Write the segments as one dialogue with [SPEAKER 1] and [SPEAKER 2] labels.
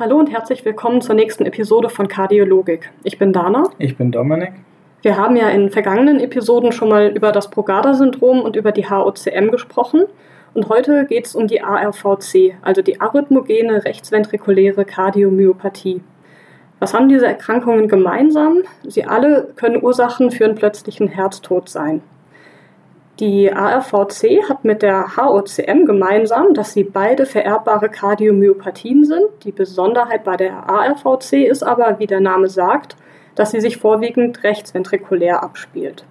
[SPEAKER 1] Hallo und herzlich willkommen zur nächsten Episode von Kardiologik. Ich bin Dana.
[SPEAKER 2] Ich bin Dominik.
[SPEAKER 1] Wir haben ja in vergangenen Episoden schon mal über das Brugada-Syndrom und über die HOCM gesprochen. Und heute geht es um die ARVC, also die arrhythmogene rechtsventrikuläre Kardiomyopathie. Was haben diese Erkrankungen gemeinsam? Sie alle können Ursachen für einen plötzlichen Herztod sein. Die ARVC hat mit der HOCM gemeinsam, dass sie beide vererbbare Kardiomyopathien sind. Die Besonderheit bei der ARVC ist aber, wie der Name sagt, dass sie sich vorwiegend rechtsventrikulär abspielt.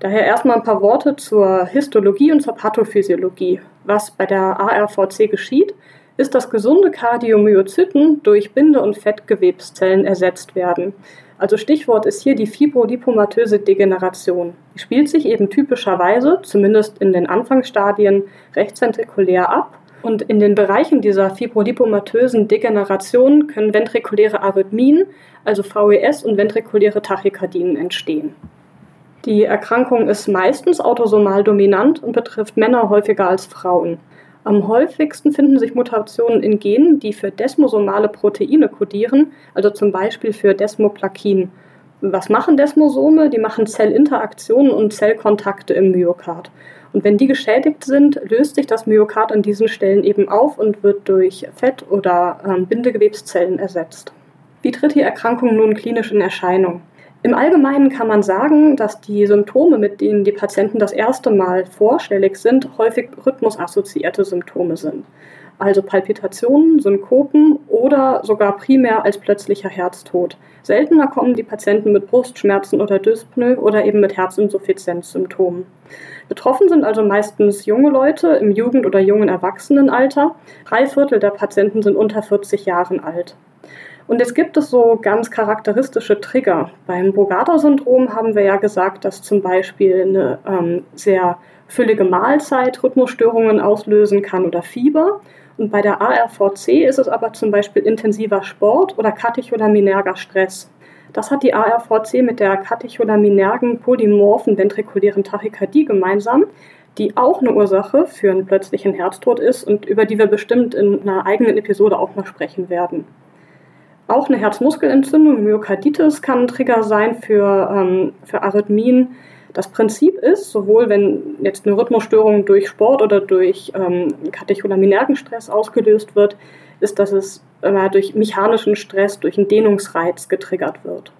[SPEAKER 1] Daher erstmal ein paar Worte zur Histologie und zur Pathophysiologie. Was bei der ARVC geschieht, ist, dass gesunde Kardiomyozyten durch Binde- und Fettgewebszellen ersetzt werden. Also Stichwort ist hier die fibrolipomatöse Degeneration. Die spielt sich eben typischerweise, zumindest in den Anfangsstadien, rechtsventrikulär ab. Und in den Bereichen dieser fibrolipomatösen Degeneration können ventrikuläre Arrhythmien, also VES und ventrikuläre Tachykardien entstehen. Die Erkrankung ist meistens autosomal dominant und betrifft Männer häufiger als Frauen. Am häufigsten finden sich Mutationen in Genen, die für desmosomale Proteine kodieren, also zum Beispiel für Desmoplakin. Was machen Desmosome? Die machen Zellinteraktionen und Zellkontakte im Myokard. Und wenn die geschädigt sind, löst sich das Myokard an diesen Stellen eben auf und wird durch Fett- oder ähm, Bindegewebszellen ersetzt. Wie tritt die Erkrankung nun klinisch in Erscheinung? Im Allgemeinen kann man sagen, dass die Symptome, mit denen die Patienten das erste Mal vorstellig sind, häufig rhythmusassoziierte Symptome sind. Also Palpitationen, Synkopen oder sogar primär als plötzlicher Herztod. Seltener kommen die Patienten mit Brustschmerzen oder Dyspnoe oder eben mit Herzinsuffizienzsymptomen. Betroffen sind also meistens junge Leute im Jugend- oder jungen Erwachsenenalter. Drei Viertel der Patienten sind unter 40 Jahren alt. Und jetzt gibt es so ganz charakteristische Trigger. Beim Brugada-Syndrom haben wir ja gesagt, dass zum Beispiel eine ähm, sehr füllige Mahlzeit Rhythmusstörungen auslösen kann oder Fieber. Und bei der ARVC ist es aber zum Beispiel intensiver Sport oder katecholaminerger Stress. Das hat die ARVC mit der katecholaminergen polymorphen ventrikulären Tachykardie gemeinsam, die auch eine Ursache für einen plötzlichen Herztod ist und über die wir bestimmt in einer eigenen Episode auch mal sprechen werden. Auch eine Herzmuskelentzündung, Myokarditis kann ein Trigger sein für, ähm, für Arrhythmien. Das Prinzip ist, sowohl wenn jetzt eine Rhythmusstörung durch Sport oder durch ähm, katecholaminergen Stress ausgelöst wird, ist, dass es äh, durch mechanischen Stress, durch einen Dehnungsreiz getriggert wird.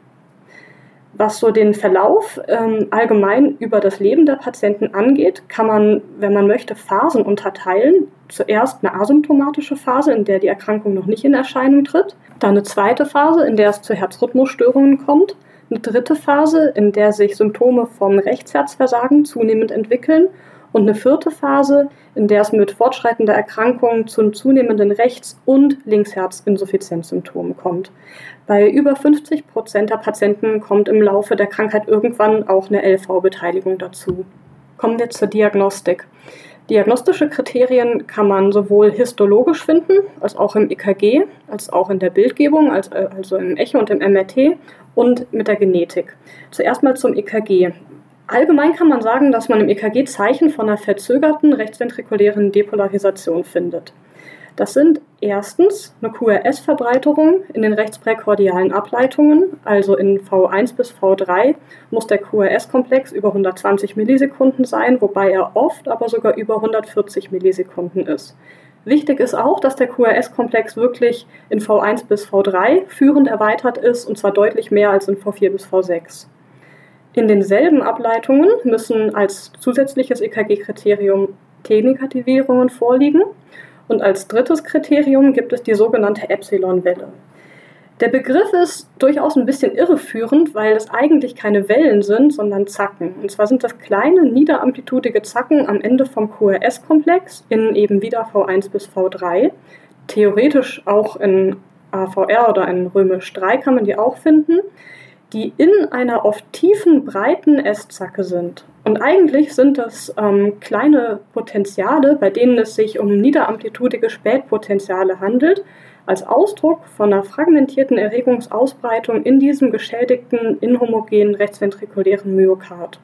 [SPEAKER 1] Was so den Verlauf ähm, allgemein über das Leben der Patienten angeht, kann man, wenn man möchte, Phasen unterteilen. Zuerst eine asymptomatische Phase, in der die Erkrankung noch nicht in Erscheinung tritt. Dann eine zweite Phase, in der es zu Herzrhythmusstörungen kommt. Eine dritte Phase, in der sich Symptome vom Rechtsherzversagen zunehmend entwickeln und eine vierte Phase, in der es mit fortschreitender Erkrankung zu zunehmenden Rechts- und Linksherzinsuffizienzsymptomen kommt. Bei über 50 Prozent der Patienten kommt im Laufe der Krankheit irgendwann auch eine LV-Beteiligung dazu. Kommen wir zur Diagnostik. Diagnostische Kriterien kann man sowohl histologisch finden, als auch im EKG, als auch in der Bildgebung, also im Echo und im MRT und mit der Genetik. Zuerst mal zum EKG. Allgemein kann man sagen, dass man im EKG Zeichen von einer verzögerten rechtsventrikulären Depolarisation findet. Das sind erstens eine QRS-Verbreiterung in den rechtspräkordialen Ableitungen, also in V1 bis V3 muss der QRS-Komplex über 120 Millisekunden sein, wobei er oft aber sogar über 140 Millisekunden ist. Wichtig ist auch, dass der QRS-Komplex wirklich in V1 bis V3 führend erweitert ist und zwar deutlich mehr als in V4 bis V6. In denselben Ableitungen müssen als zusätzliches EKG-Kriterium T-Negativierungen vorliegen. Und als drittes Kriterium gibt es die sogenannte Epsilon-Welle. Der Begriff ist durchaus ein bisschen irreführend, weil es eigentlich keine Wellen sind, sondern Zacken. Und zwar sind das kleine, niederamplitudige Zacken am Ende vom QRS-Komplex in eben wieder V1 bis V3. Theoretisch auch in AVR oder in Römisch 3 kann man die auch finden die in einer oft tiefen, breiten S-Zacke sind. Und eigentlich sind das ähm, kleine Potenziale, bei denen es sich um niederamplitudige Spätpotenziale handelt, als Ausdruck von einer fragmentierten Erregungsausbreitung in diesem geschädigten, inhomogenen rechtsventrikulären Myokard.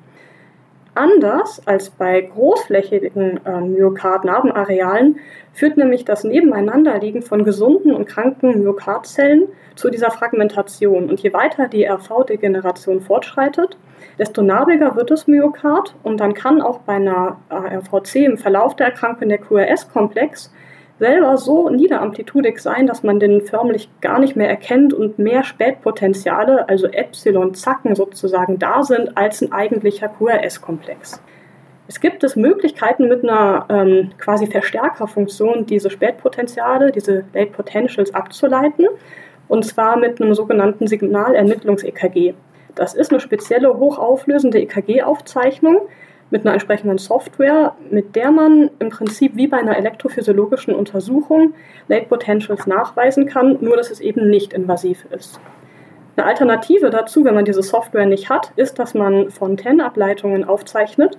[SPEAKER 1] Anders als bei großflächigen äh, Myokardnarbenarealen führt nämlich das Nebeneinanderliegen von gesunden und kranken Myokardzellen zu dieser Fragmentation. Und je weiter die RV-Degeneration fortschreitet, desto narbiger wird das Myokard und dann kann auch bei einer RVC im Verlauf der Erkrankung der QRS-Komplex selber so niederamplitudig sein, dass man den förmlich gar nicht mehr erkennt und mehr Spätpotenziale, also Epsilon-Zacken sozusagen, da sind als ein eigentlicher QRS-Komplex. Es gibt es Möglichkeiten mit einer ähm, quasi Verstärkerfunktion, diese Spätpotenziale, diese Late Potentials abzuleiten, und zwar mit einem sogenannten Signalermittlungs-EKG. Das ist eine spezielle hochauflösende EKG-Aufzeichnung, mit einer entsprechenden Software, mit der man im Prinzip wie bei einer elektrophysiologischen Untersuchung Late Potentials nachweisen kann, nur dass es eben nicht invasiv ist. Eine Alternative dazu, wenn man diese Software nicht hat, ist, dass man Fontaine-Ableitungen aufzeichnet,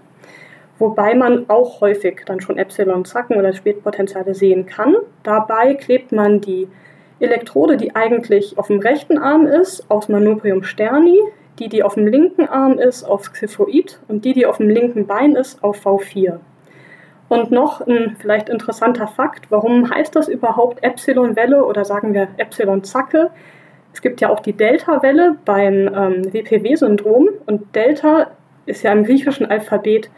[SPEAKER 1] wobei man auch häufig dann schon Epsilon-Zacken oder Spätpotenziale sehen kann. Dabei klebt man die Elektrode, die eigentlich auf dem rechten Arm ist, aus Manubrium sterni, die, die auf dem linken Arm ist, auf Xiphoid und die, die auf dem linken Bein ist, auf V4. Und noch ein vielleicht interessanter Fakt, warum heißt das überhaupt Epsilon-Welle oder sagen wir Epsilon-Zacke? Es gibt ja auch die Delta-Welle beim ähm, WPW-Syndrom und Delta ist ja im griechischen Alphabet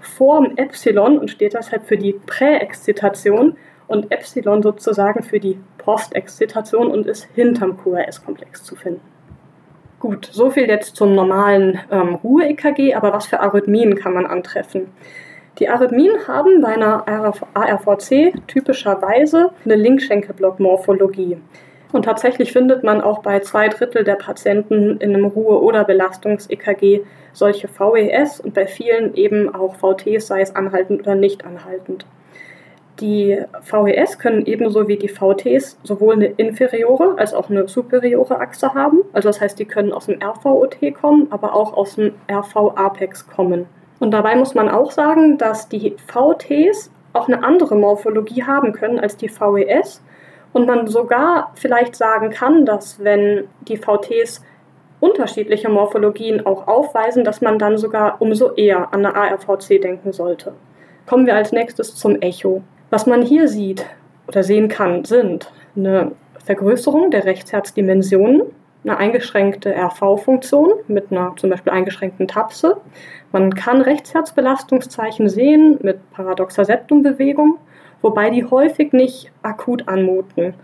[SPEAKER 1] vorm Epsilon und steht deshalb für die Präexzitation und Epsilon sozusagen für die Postexzitation und ist hinterm QRS-Komplex zu finden. Gut, so viel jetzt zum normalen ähm, Ruhe-EKG, aber was für Arrhythmien kann man antreffen? Die Arrhythmien haben bei einer ARVC typischerweise eine Linkschenkelblockmorphologie. Und tatsächlich findet man auch bei zwei Drittel der Patienten in einem Ruhe- oder Belastungs-EKG solche VES und bei vielen eben auch VTs, sei es anhaltend oder nicht anhaltend. Die VES können ebenso wie die VTs sowohl eine inferiore als auch eine superiore Achse haben. Also das heißt, die können aus dem RVOT kommen, aber auch aus dem RV-Apex kommen. Und dabei muss man auch sagen, dass die VTs auch eine andere Morphologie haben können als die VES. Und man sogar vielleicht sagen kann, dass wenn die VTs unterschiedliche Morphologien auch aufweisen, dass man dann sogar umso eher an eine ARVC denken sollte. Kommen wir als nächstes zum Echo. Was man hier sieht oder sehen kann, sind eine Vergrößerung der Rechtsherzdimensionen, eine eingeschränkte RV-Funktion mit einer zum Beispiel eingeschränkten Tapse. Man kann Rechtsherzbelastungszeichen sehen mit paradoxer Septumbewegung, wobei die häufig nicht akut anmuten.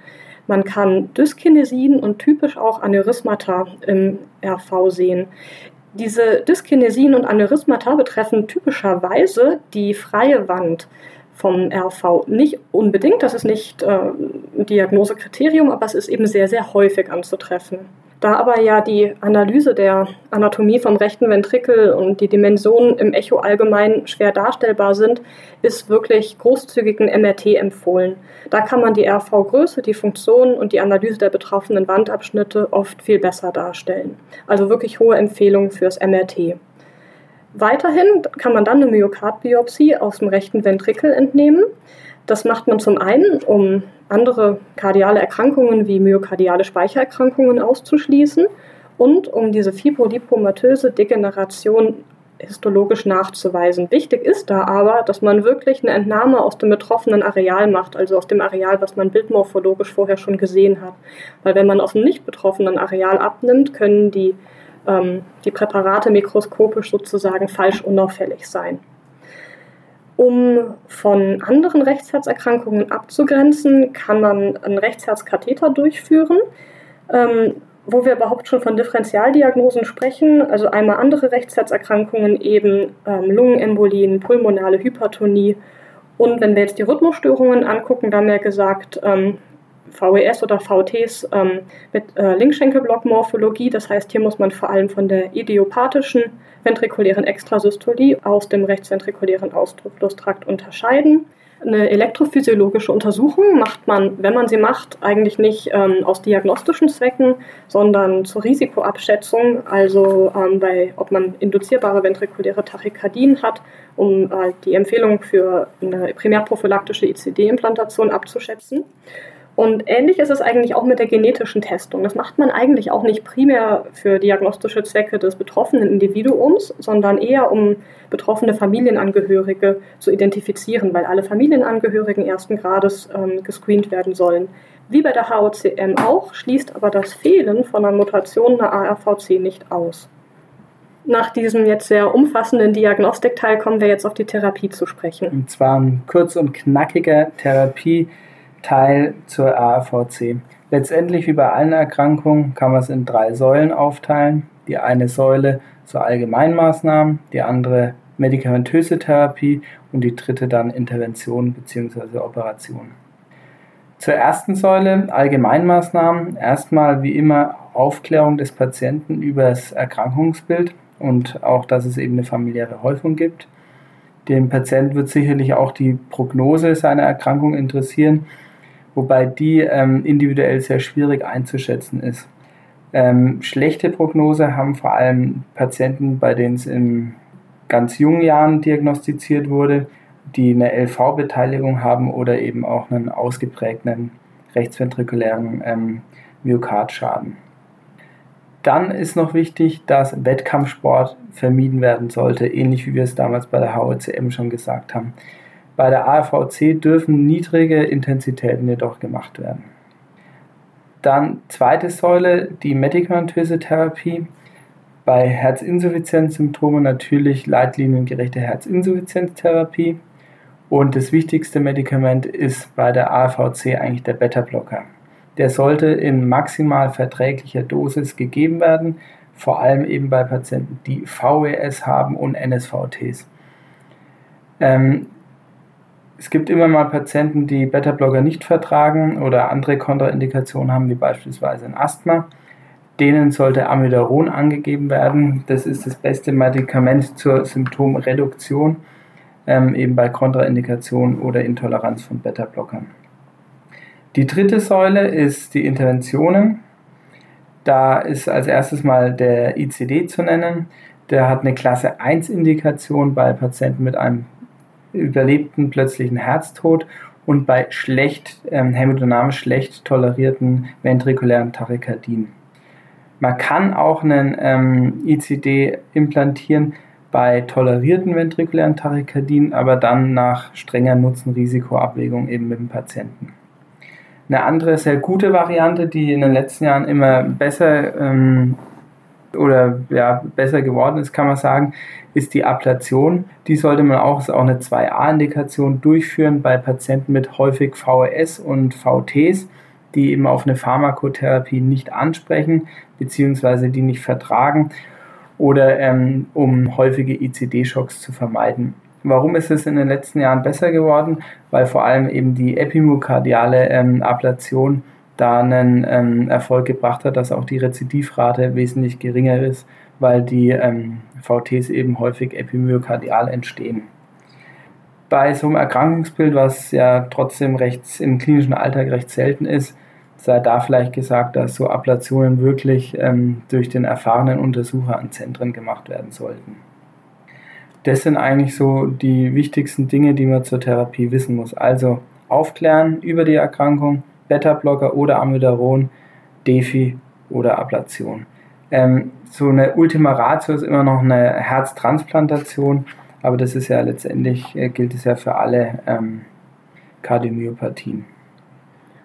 [SPEAKER 1] Man kann Dyskinesien und typisch auch Aneurysmata im RV sehen. Diese Dyskinesien und Aneurysmata betreffen typischerweise die freie Wand vom RV. Nicht unbedingt, das ist nicht äh, ein Diagnosekriterium, aber es ist eben sehr, sehr häufig anzutreffen. Da aber ja die Analyse der Anatomie vom rechten Ventrikel und die Dimensionen im Echo allgemein schwer darstellbar sind, ist wirklich großzügigen MRT empfohlen. Da kann man die RV-Größe, die Funktion und die Analyse der betroffenen Wandabschnitte oft viel besser darstellen. Also wirklich hohe Empfehlung fürs MRT. Weiterhin kann man dann eine Myokardbiopsie aus dem rechten Ventrikel entnehmen. Das macht man zum einen, um andere kardiale Erkrankungen wie myokardiale Speichererkrankungen auszuschließen und um diese fibrolipomatöse Degeneration histologisch nachzuweisen. Wichtig ist da aber, dass man wirklich eine Entnahme aus dem betroffenen Areal macht, also aus dem Areal, was man bildmorphologisch vorher schon gesehen hat. Weil wenn man aus dem nicht betroffenen Areal abnimmt, können die ähm, die Präparate mikroskopisch sozusagen falsch unauffällig sein. Um von anderen Rechtsherzerkrankungen abzugrenzen, kann man einen Rechtsherzkatheter durchführen, ähm, wo wir überhaupt schon von Differentialdiagnosen sprechen, also einmal andere Rechtsherzerkrankungen, eben ähm, Lungenembolien, pulmonale Hypertonie. Und wenn wir jetzt die Rhythmusstörungen angucken, da mehr gesagt, ähm, VES oder VTs ähm, mit äh, Linkschenkelblockmorphologie. Das heißt, hier muss man vor allem von der idiopathischen ventrikulären Extrasystolie aus dem rechtsventrikulären Ausflusstrakt unterscheiden. Eine elektrophysiologische Untersuchung macht man, wenn man sie macht, eigentlich nicht ähm, aus diagnostischen Zwecken, sondern zur Risikoabschätzung, also ähm, bei, ob man induzierbare ventrikuläre Tachykardien hat, um äh, die Empfehlung für eine primärprophylaktische ICD-Implantation abzuschätzen. Und ähnlich ist es eigentlich auch mit der genetischen Testung. Das macht man eigentlich auch nicht primär für diagnostische Zwecke des betroffenen Individuums, sondern eher um betroffene Familienangehörige zu identifizieren, weil alle Familienangehörigen ersten Grades ähm, gescreent werden sollen. Wie bei der HOCM auch, schließt aber das Fehlen von einer Mutation einer ARVC nicht aus. Nach diesem jetzt sehr umfassenden Diagnostikteil kommen wir jetzt auf die Therapie zu sprechen.
[SPEAKER 2] Und zwar ein kurz und knackiger Therapie Teil zur ARVC. Letztendlich wie bei allen Erkrankungen kann man es in drei Säulen aufteilen. Die eine Säule so Allgemeinmaßnahmen, die andere medikamentöse Therapie und die dritte dann Intervention bzw. Operation. Zur ersten Säule Allgemeinmaßnahmen. Erstmal wie immer Aufklärung des Patienten über das Erkrankungsbild und auch, dass es eben eine familiäre Häufung gibt. Den Patienten wird sicherlich auch die Prognose seiner Erkrankung interessieren wobei die ähm, individuell sehr schwierig einzuschätzen ist. Ähm, schlechte Prognose haben vor allem Patienten, bei denen es in ganz jungen Jahren diagnostiziert wurde, die eine LV-Beteiligung haben oder eben auch einen ausgeprägten rechtsventrikulären ähm, Myokardschaden. Dann ist noch wichtig, dass Wettkampfsport vermieden werden sollte, ähnlich wie wir es damals bei der HOCM schon gesagt haben. Bei der AVC dürfen niedrige Intensitäten jedoch gemacht werden. Dann zweite Säule, die medikamentöse Therapie. Bei Herzinsuffizienzsymptomen natürlich leitliniengerechte Herzinsuffizienztherapie. Und das wichtigste Medikament ist bei der AVC eigentlich der Beta-Blocker. Der sollte in maximal verträglicher Dosis gegeben werden, vor allem eben bei Patienten, die VES haben und NSVTs. Ähm, es gibt immer mal Patienten, die Beta-Blocker nicht vertragen oder andere Kontraindikationen haben, wie beispielsweise ein Asthma. Denen sollte Amidaron angegeben werden. Das ist das beste Medikament zur Symptomreduktion, ähm, eben bei Kontraindikationen oder Intoleranz von Beta-Blockern. Die dritte Säule ist die Interventionen. Da ist als erstes mal der ICD zu nennen. Der hat eine Klasse 1 Indikation bei Patienten mit einem überlebten plötzlichen Herztod und bei schlecht, ähm, hämodynamisch schlecht tolerierten ventrikulären Tachykardien. Man kann auch einen ähm, ICD implantieren bei tolerierten ventrikulären Tachykardien, aber dann nach strenger Nutzen-Risiko-Abwägung eben mit dem Patienten. Eine andere sehr gute Variante, die in den letzten Jahren immer besser ähm, oder ja, besser geworden ist, kann man sagen, ist die Ablation. Die sollte man auch, ist auch eine 2a-Indikation durchführen bei Patienten mit häufig VES und VTs, die eben auf eine Pharmakotherapie nicht ansprechen, beziehungsweise die nicht vertragen oder ähm, um häufige ICD-Schocks zu vermeiden. Warum ist es in den letzten Jahren besser geworden? Weil vor allem eben die epimyokardiale ähm, Ablation da einen ähm, Erfolg gebracht hat, dass auch die Rezidivrate wesentlich geringer ist, weil die ähm, VTs eben häufig epimyokardial entstehen. Bei so einem Erkrankungsbild, was ja trotzdem recht im klinischen Alltag recht selten ist, sei da vielleicht gesagt, dass so Ablationen wirklich ähm, durch den erfahrenen Untersucher an Zentren gemacht werden sollten. Das sind eigentlich so die wichtigsten Dinge, die man zur Therapie wissen muss. Also aufklären über die Erkrankung, Beta-Blocker oder Amiodaron, Defi oder Ablation. Ähm, so eine Ultima Ratio ist immer noch eine Herztransplantation, aber das ist ja letztendlich, äh, gilt es ja für alle ähm, Kardiomyopathien.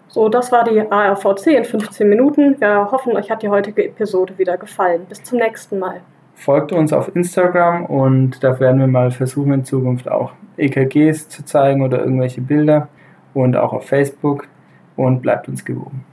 [SPEAKER 1] So, das war die ARVC in 15 Minuten. Wir hoffen, euch hat die heutige Episode wieder gefallen. Bis zum nächsten Mal.
[SPEAKER 2] Folgt uns auf Instagram und da werden wir mal versuchen, in Zukunft auch EKGs zu zeigen oder irgendwelche Bilder und auch auf Facebook und bleibt uns gewogen.